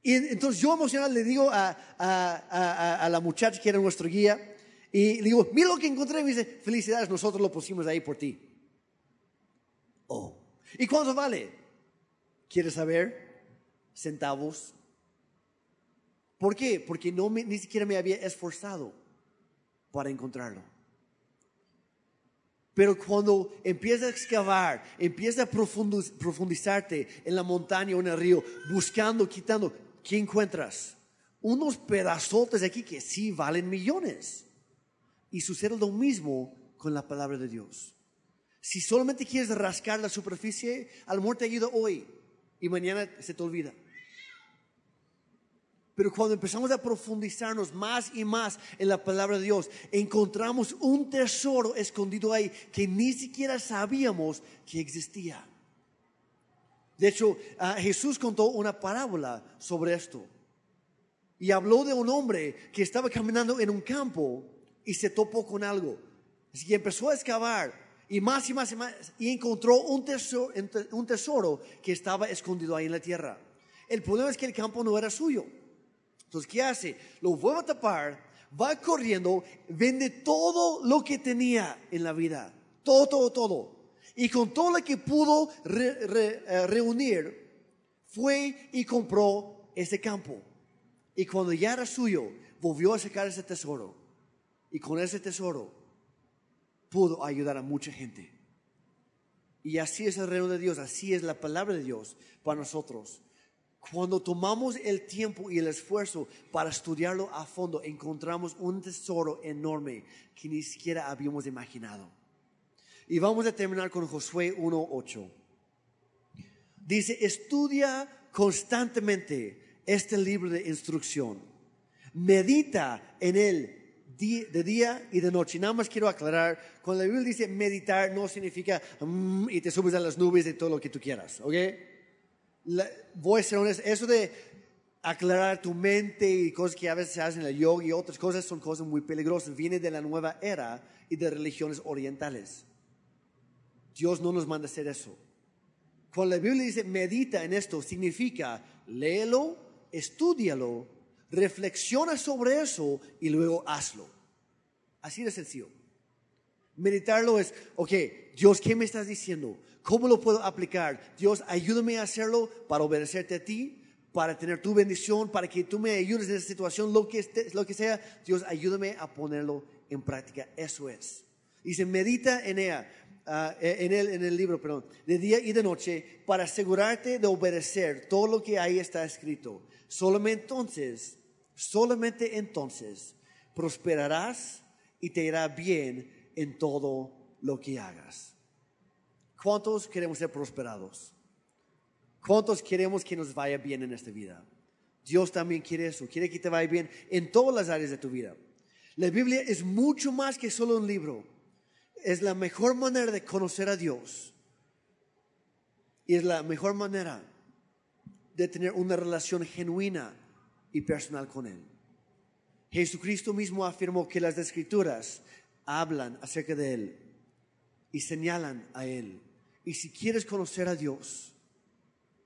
Y entonces yo emocionado le digo a la muchacha que era nuestro guía, y digo, mira lo que encontré. Y me dice, felicidades, nosotros lo pusimos ahí por ti. Oh. ¿Y cuánto vale? ¿Quieres saber? Centavos. ¿Por qué? Porque no ni siquiera me había esforzado para encontrarlo. Pero cuando empiezas a excavar, empiezas a profundizarte en la montaña o en el río, buscando, quitando, ¿qué encuentras? Unos pedazotes aquí que sí valen millones. Y sucede lo mismo con la palabra de Dios. Si solamente quieres rascar la superficie, al amor te ayuda hoy y mañana se te olvida. Pero cuando empezamos a profundizarnos más y más en la palabra de Dios, encontramos un tesoro escondido ahí que ni siquiera sabíamos que existía. De hecho, ah, Jesús contó una parábola sobre esto. Y habló de un hombre que estaba caminando en un campo y se topó con algo. Así que empezó a excavar y más y más y más y encontró un tesoro, que estaba escondido ahí en la tierra. El problema es que el campo no era suyo. Entonces, ¿qué hace? Lo vuelve a tapar, va corriendo, vende todo lo que tenía en la vida. Todo, todo, todo. Y con todo lo que pudo eh, reunir, fue y compró ese campo. Y cuando ya era suyo, volvió a sacar ese tesoro y con ese tesoro pudo ayudar a mucha gente. Y así es el reino de Dios, así es la palabra de Dios para nosotros. Cuando tomamos el tiempo y el esfuerzo para estudiarlo a fondo, encontramos un tesoro enorme que ni siquiera habíamos imaginado. Y vamos a terminar con Josué 1.8. Dice, estudia constantemente este libro de instrucción. Medita en él de día y de noche. Nada más quiero aclarar, cuando la Biblia dice meditar no significa mm, y te subes a las nubes y todo lo que tú quieras, ¿ok? voy a ser honesto, eso de aclarar tu mente y cosas que a veces se hacen en el yoga y otras cosas son cosas muy peligrosas, viene de la nueva era y de religiones orientales. Dios no nos manda hacer eso. Cuando la Biblia dice medita en esto, significa léelo, estudialo reflexiona sobre eso y luego hazlo. Así de sencillo. Meditarlo es, ok, Dios, ¿qué me estás diciendo? ¿Cómo lo puedo aplicar? Dios, ayúdame a hacerlo para obedecerte a ti, para tener tu bendición, para que tú me ayudes en esa situación, lo que, lo que sea. Dios, ayúdame a ponerlo en práctica. Eso es. Y se medita en ah, en, el, en el libro, perdón, de día y de noche, para asegurarte de obedecer todo lo que ahí está escrito. Solamente entonces Solamente entonces prosperarás y te irá bien en todo lo que hagas. ¿Cuántos queremos ser prosperados? ¿Cuántos queremos que nos vaya bien en esta vida? Dios también quiere eso, quiere que te vaya bien en todas las áreas de tu vida. La Biblia es mucho más que solo un libro. Es la mejor manera de conocer a Dios. Y es la mejor manera de tener una relación genuina y personal con Él. Jesucristo mismo afirmó que las escrituras hablan acerca de Él y señalan a Él. Y si quieres conocer a Dios,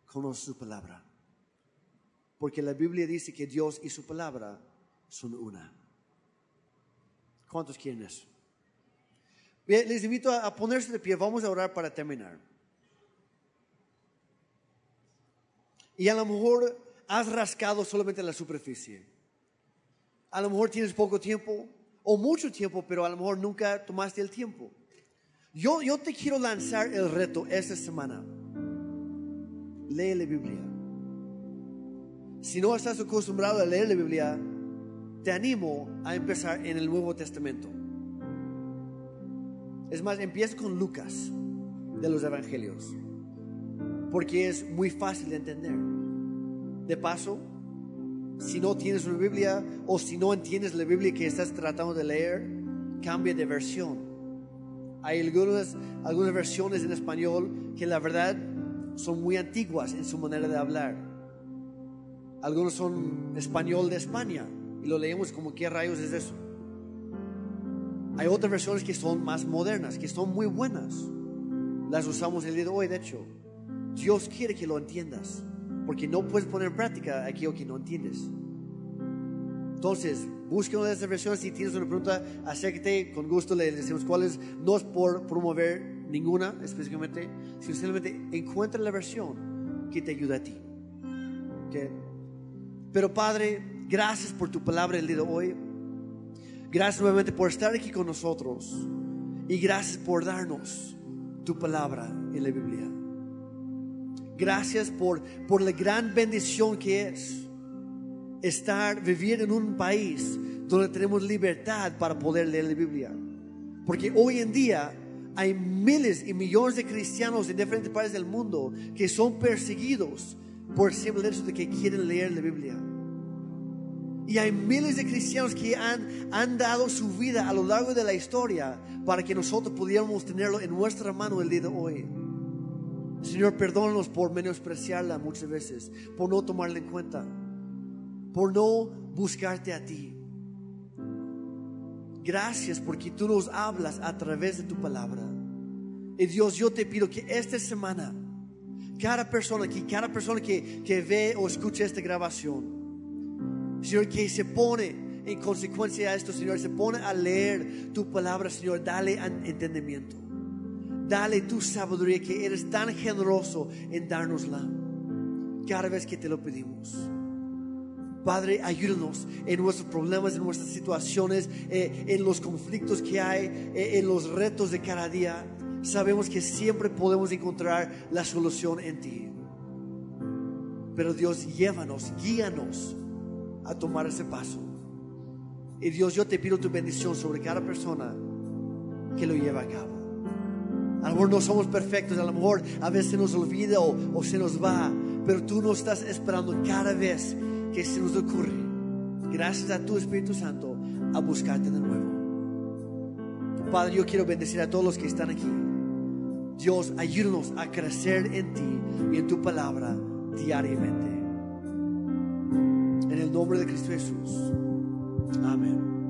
conoce su palabra. Porque la Biblia dice que Dios y su palabra son una. ¿Cuántos quieren eso? Les invito a ponerse de pie. Vamos a orar para terminar. Y a lo mejor has rascado solamente la superficie. A lo mejor tienes poco tiempo o mucho tiempo, pero a lo mejor nunca tomaste el tiempo. Yo, yo te quiero lanzar el reto esta semana. Lee la Biblia. Si no estás acostumbrado a leer la Biblia, te animo a empezar en el Nuevo Testamento. Es más, empieza con Lucas de los Evangelios, porque es muy fácil de entender. De paso, si no tienes una Biblia o si no entiendes la Biblia que estás tratando de leer, cambia de versión. Hay algunas, algunas versiones en español que la verdad son muy antiguas en su manera de hablar. Algunos son español de España y lo leemos como qué rayos es eso. Hay otras versiones que son más modernas, que son muy buenas. Las usamos el día de hoy, de hecho. Dios quiere que lo entiendas, porque no puedes poner en práctica aquello que no entiendes. Entonces, busca una de esas versiones. Si tienes una pregunta, acércate, con gusto le decimos cuáles. No es por promover ninguna específicamente, sino simplemente encuentra la versión que te ayuda a ti. Pero Padre, gracias por tu palabra el día de hoy. Gracias nuevamente por estar aquí con nosotros. Y gracias por darnos tu palabra en la Biblia. Gracias por, por la gran bendición que es estar, vivir en un país donde tenemos libertad para poder leer la Biblia. Porque hoy en día hay miles y millones de cristianos en diferentes países del mundo que son perseguidos por el simple hecho de que quieren leer la Biblia. Y hay miles de cristianos que han, han dado su vida a lo largo de la historia para que nosotros pudiéramos tenerlo en nuestra mano el día de hoy. Señor, perdónanos por menospreciarla muchas veces, por no tomarla en cuenta, por no buscarte a ti. Gracias porque tú nos hablas a través de tu palabra. Y Dios, yo te pido que esta semana, cada persona aquí, cada persona que, que ve o escucha esta grabación, Señor, que se pone en consecuencia a esto, Señor, se pone a leer tu palabra, Señor, dale entendimiento. Dale tu sabiduría que eres tan generoso en dárnosla cada vez que te lo pedimos. Padre, ayúdanos en nuestros problemas, en nuestras situaciones, eh, en los conflictos que hay, eh, en los retos de cada día. Sabemos que siempre podemos encontrar la solución en ti. Pero Dios, llévanos, guíanos a tomar ese paso. Y Dios, yo te pido tu bendición sobre cada persona que lo lleva a cabo. A lo mejor no somos perfectos, a lo mejor a veces nos olvida o, o se nos va, pero tú nos estás esperando cada vez que se nos ocurre, gracias a tu Espíritu Santo, a buscarte de nuevo. Padre, yo quiero bendecir a todos los que están aquí. Dios, ayúdanos a crecer en ti y en tu palabra diariamente. En el nombre de Cristo Jesús. Amén.